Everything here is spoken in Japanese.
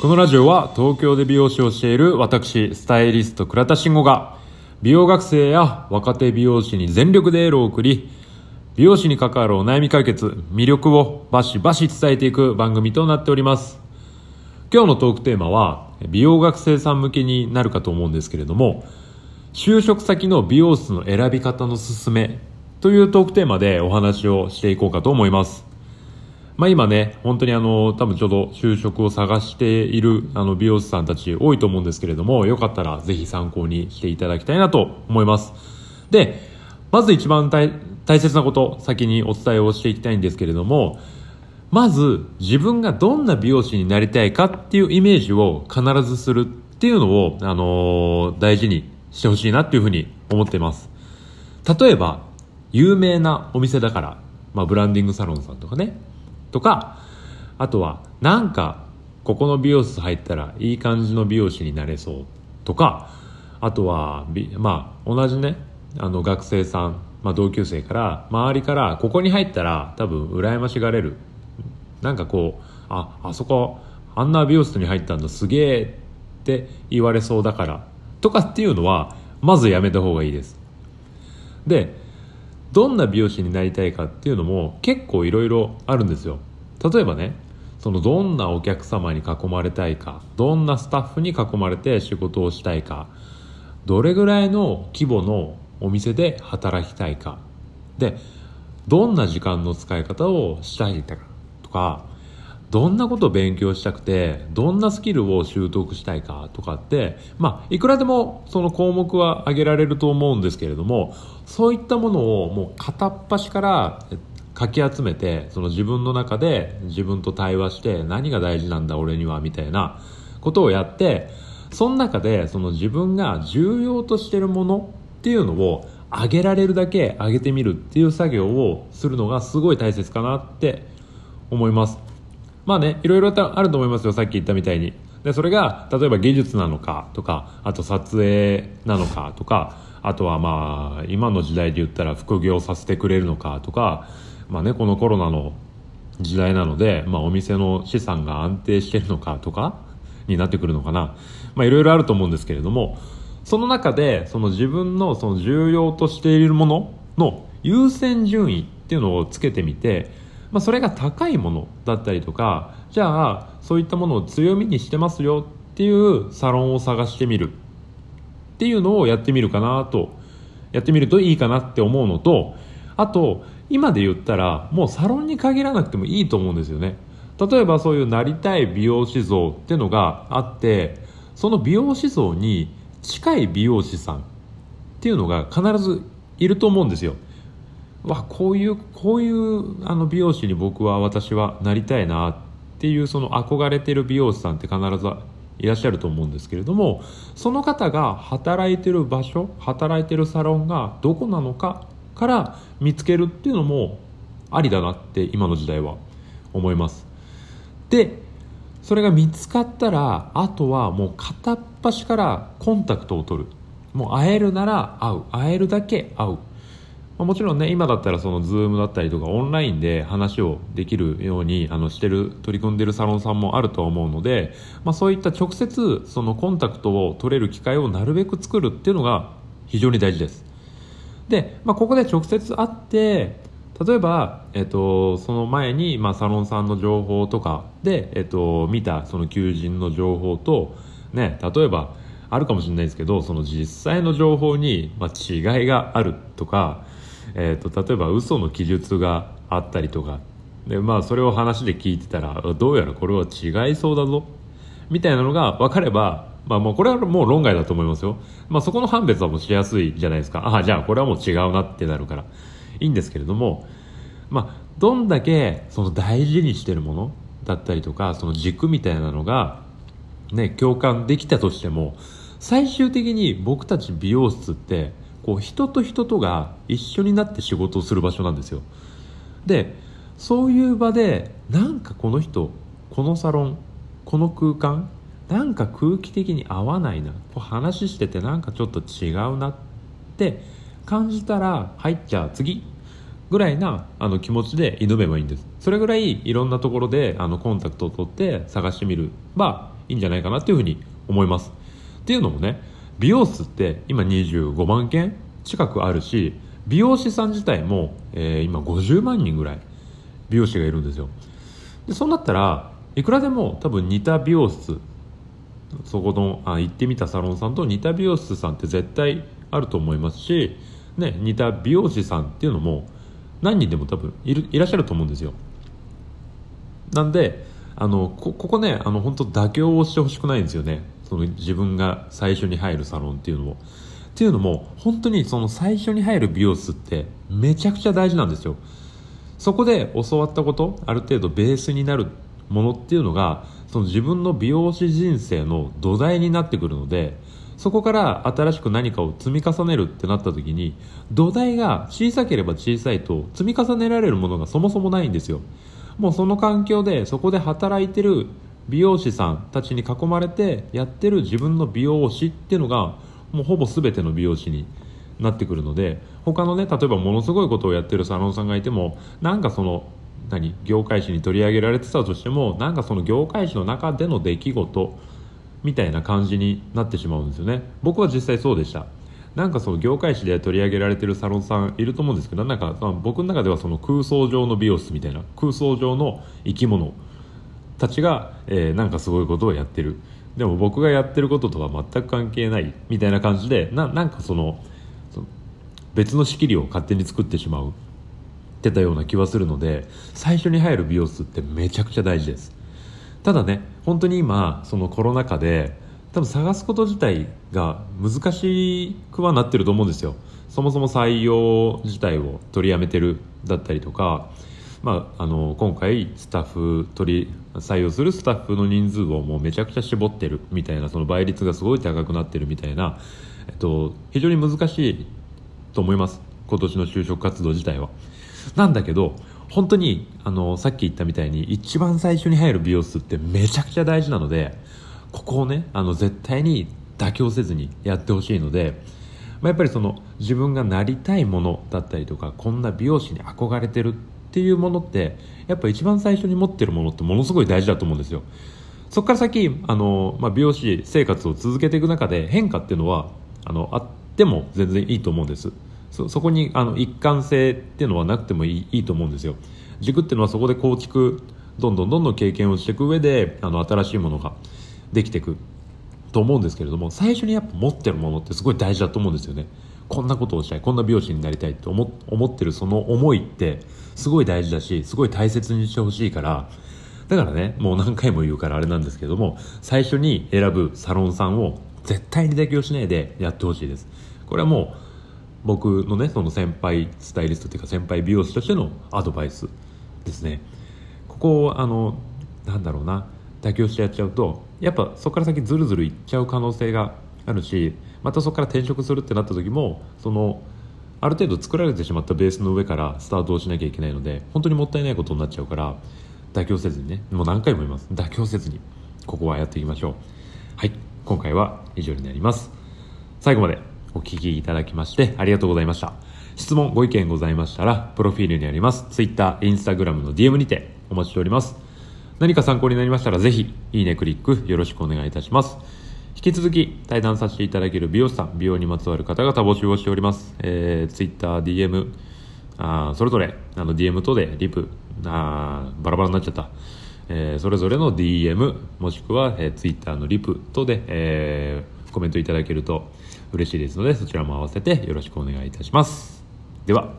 このラジオは東京で美容師をしている私スタイリスト倉田慎吾が美容学生や若手美容師に全力でエールを送り美容師に関わるお悩み解決魅力をバシバシ伝えていく番組となっております。今日のトークテーマは美容学生さん向けになるかと思うんですけれども就職先の美容室の選び方の勧めというトークテーマでお話をしていこうかと思います。まあ、今ね、本当にあの、多分ちょうど就職を探しているあの美容師さんたち多いと思うんですけれども、よかったらぜひ参考にしていただきたいなと思います。で、まず一番大切なこと、先にお伝えをしていきたいんですけれども、まず自分がどんな美容師になりたいかっていうイメージを必ずするっていうのを、あのー、大事にしてほしいなっていうふうに思っています。例えば、有名なお店だから、まあ、ブランディングサロンさんとかね、とかあとはなんかここの美容室入ったらいい感じの美容師になれそうとかあとはまあ同じねあの学生さん、まあ、同級生から周りからここに入ったら多分羨ましがれる。なんかこうああそこあんな美容室に入ったんだすげえって言われそうだからとかっていうのはまずやめた方がいいです。でどんな美容師になりたいかっていうのも結構いろいろあるんですよ。例えばねそのどんなお客様に囲まれたいかどんなスタッフに囲まれて仕事をしたいかどれぐらいの規模のお店で働きたいかでどんな時間の使い方をしたいかとかどんなことを勉強したくてどんなスキルを習得したいかとかってまあいくらでもその項目は挙げられると思うんですけれどもそういったものをもう片っ端からかき集めてその自分の中で自分と対話して何が大事なんだ俺にはみたいなことをやってその中でその自分が重要としてるものっていうのを上げられるだけ上げてみるっていう作業をするのがすごい大切かなって思います。まあねいろいろあると思いますよさっき言ったみたいに。でそれが例えば技術なのかとかあと撮影なのかとかあとはまあ今の時代で言ったら副業させてくれるのかとか、まあね、このコロナの時代なので、まあ、お店の資産が安定してるのかとかになってくるのかな、まあ、いろいろあると思うんですけれどもその中でその自分のその重要としているものの優先順位っていうのをつけてみて、まあ、それが高いものだったりとかじゃあそういったものを強みにしてますよっていうサロンを探してみるっていうのをやってみるかなとやってみるといいかなって思うのとあと今で言ったらもうサロンに限らなくてもいいと思うんですよね。例えばそういうなりたい美容師像っていうのがあってその美容師像に近い美容師さんっていうのが必ずいると思うんですよ。わこういうこういうあの美容師に僕は私はなりたいなっていうその憧れてる美容師さんって必ずいらっしゃると思うんですけれどもその方が働いてる場所働いてるサロンがどこなのかから見つけるっていうのもありだなって今の時代は思います。でそれが見つかったらあとはもう片っ端からコンタクトを取る。もう会えるなら会う。会えるだけ会う。まあ、もちろんね今だったらその Zoom だったりとかオンラインで話をできるようにあのしてる取り組んでるサロンさんもあると思うので、まあ、そういった直接そのコンタクトを取れる機会をなるべく作るっていうのが非常に大事です。で、まあ、ここで直接会って例えば、えっと、その前に、まあ、サロンさんの情報とかで、えっと、見たその求人の情報と、ね、例えばあるかもしれないですけどその実際の情報に、まあ、違いがあるとかえーと、例えば嘘の記述があったりとか。で、まあ、それを話で聞いてたらどうやらこれは違いそうだぞ。みたいなのが分かれば、まあ、もうこれはもう論外だと思いますよ、まあ、そこの判別はもうしやすいじゃないですか。ああじゃあこれはもう違うなってなるから。いいんですけれども、まあ、どんだけその大事にしてるものだったりとかその軸みたいなのが、ね、共感できたとしても最終的に僕たち美容室ってこう人と人とが一緒になって仕事をする場所なんですよ。でそういう場でなんかこの人このサロンこの空間なんか空気的に合わないなこう話しててなんかちょっと違うなって感じたら入っちゃう次ぐらいなあの気持ちで挑めばいいんです。それぐらいいろんなところであのコンタクトを取って探してみるばいいんじゃないかなっていうふうに思います。っていうのもね美容室って今25万件近くあるし美容師さん自体も、えー、今50万人ぐらい美容師がいるんですよ。でそうなったらいくらでも多分似た美容室そこのあ行ってみたサロンさんと似た美容室さんって絶対あると思いますし、ね、似た美容師さんっていうのも何人でも多分いるいらっしゃると思うんですよ。なんであのこここねあの本当妥協をしてほしくないんですよね。その自分が最初に入るサロンっていうのもっていうのも本当にその最初に入る美容室ってめちゃくちゃ大事なんですよ。そこで教わったことある程度ベースになるものっていうのがその自分の美容師人生の土台になってくるのでそこから新しく何かを積み重ねるってなった時に土台が小さければ小さいと積み重ねられるものがそもそもないんですよ。もうその環境でそこで働いてる美容師さんたちに囲まれてやってる自分の美容師っていうのがもうほぼ全ての美容師になってくるので他のね例えばものすごいことをやってるサロンさんがいてもなんかその何業界誌に取り上げられてたとしてもなんかその業界誌の中での出来事みたいな感じになってしまうんですよね。僕は実際そうでした。なんかその業界誌で取り上げられてるサロンさんいると思うんですけどなんか僕の中ではその空想上の美容室みたいな空想上の生き物たちが、えー、なんかすごいことをやってる。でも僕がやってることとは全く関係ないみたいな感じでななんかその別の仕切りを勝手に作ってしまうってたような気はするので最初に入る美容室ってめちゃくちゃ大事です。ただね本当に今そのコロナ禍で多分探すこと自体が難しくはなってると思うんですよ。そもそも採用自体を取りやめてるだったりとか、まあ、あの今回スタッフ取り採用するスタッフの人数をもうめちゃくちゃ絞ってるみたいなその倍率がすごい高くなってるみたいな、えっと、非常に難しいと思います。今年の就職活動自体は。なんだけど本当にあのさっき言ったみたいに一番最初に入る美容室ってめちゃくちゃ大事なのでここをねあの絶対に妥協せずにやってほしいので、まあ、やっぱりその自分がなりたいものだったりとかこんな美容師に憧れてるっていうものってやっぱ一番最初に持ってるものってものすごい大事だと思うんですよ。そこから先あの、まあ、美容師生活を続けていく中で変化っていうのはあのあっても全然いいと思うんです。そそこにあの一貫性っていうのはなくてもいいいいと思うんですよ。軸っていうのはそこで構築どんどんどんどん経験をしていく上であの新しいものができていくと思うんですけれども最初にやっぱ持ってるものってすごい大事だと思うんですよね。こんなことをしたいこんな美容師になりたいって思思ってるその思いってすごい大事だしすごい大切にしてほしいからだからねもう何回も言うからあれなんですけども最初に選ぶサロンさんを絶対に妥協しないでやってほしいです。これはもう僕のねその先輩スタイリストっていうか先輩美容師としてのアドバイスですね。ここをあのなんだろうな妥協してやっちゃうとやっぱそこから先ずるずるいっちゃう可能性があるしまたそこから転職するってなった時もそのある程度作られてしまったベースの上からスタートをしなきゃいけないので本当にもったいないことになっちゃうから妥協せずにねもう何回も言います妥協せずにここはやっていきましょうはい今回は以上になります最後までお聞きいただきましてありがとうございました。質問、ご意見ございましたら、プロフィールにあります、Twitter、Instagram の DM にてお待ちしております。何か参考になりましたら、ぜひ、いいねクリックよろしくお願いいたします。引き続き、対談させていただける美容師さん、美容にまつわる方々募集をしております。えー、Twitter、DM、あそれぞれ、あの、DM 等で、リプ、あバラバラになっちゃった。えー、それぞれの DM、もしくは、えー、Twitter のリプ等で、えー、コメントいただけると、嬉しいですのでそちらも合わせてよろしくお願いいたしますでは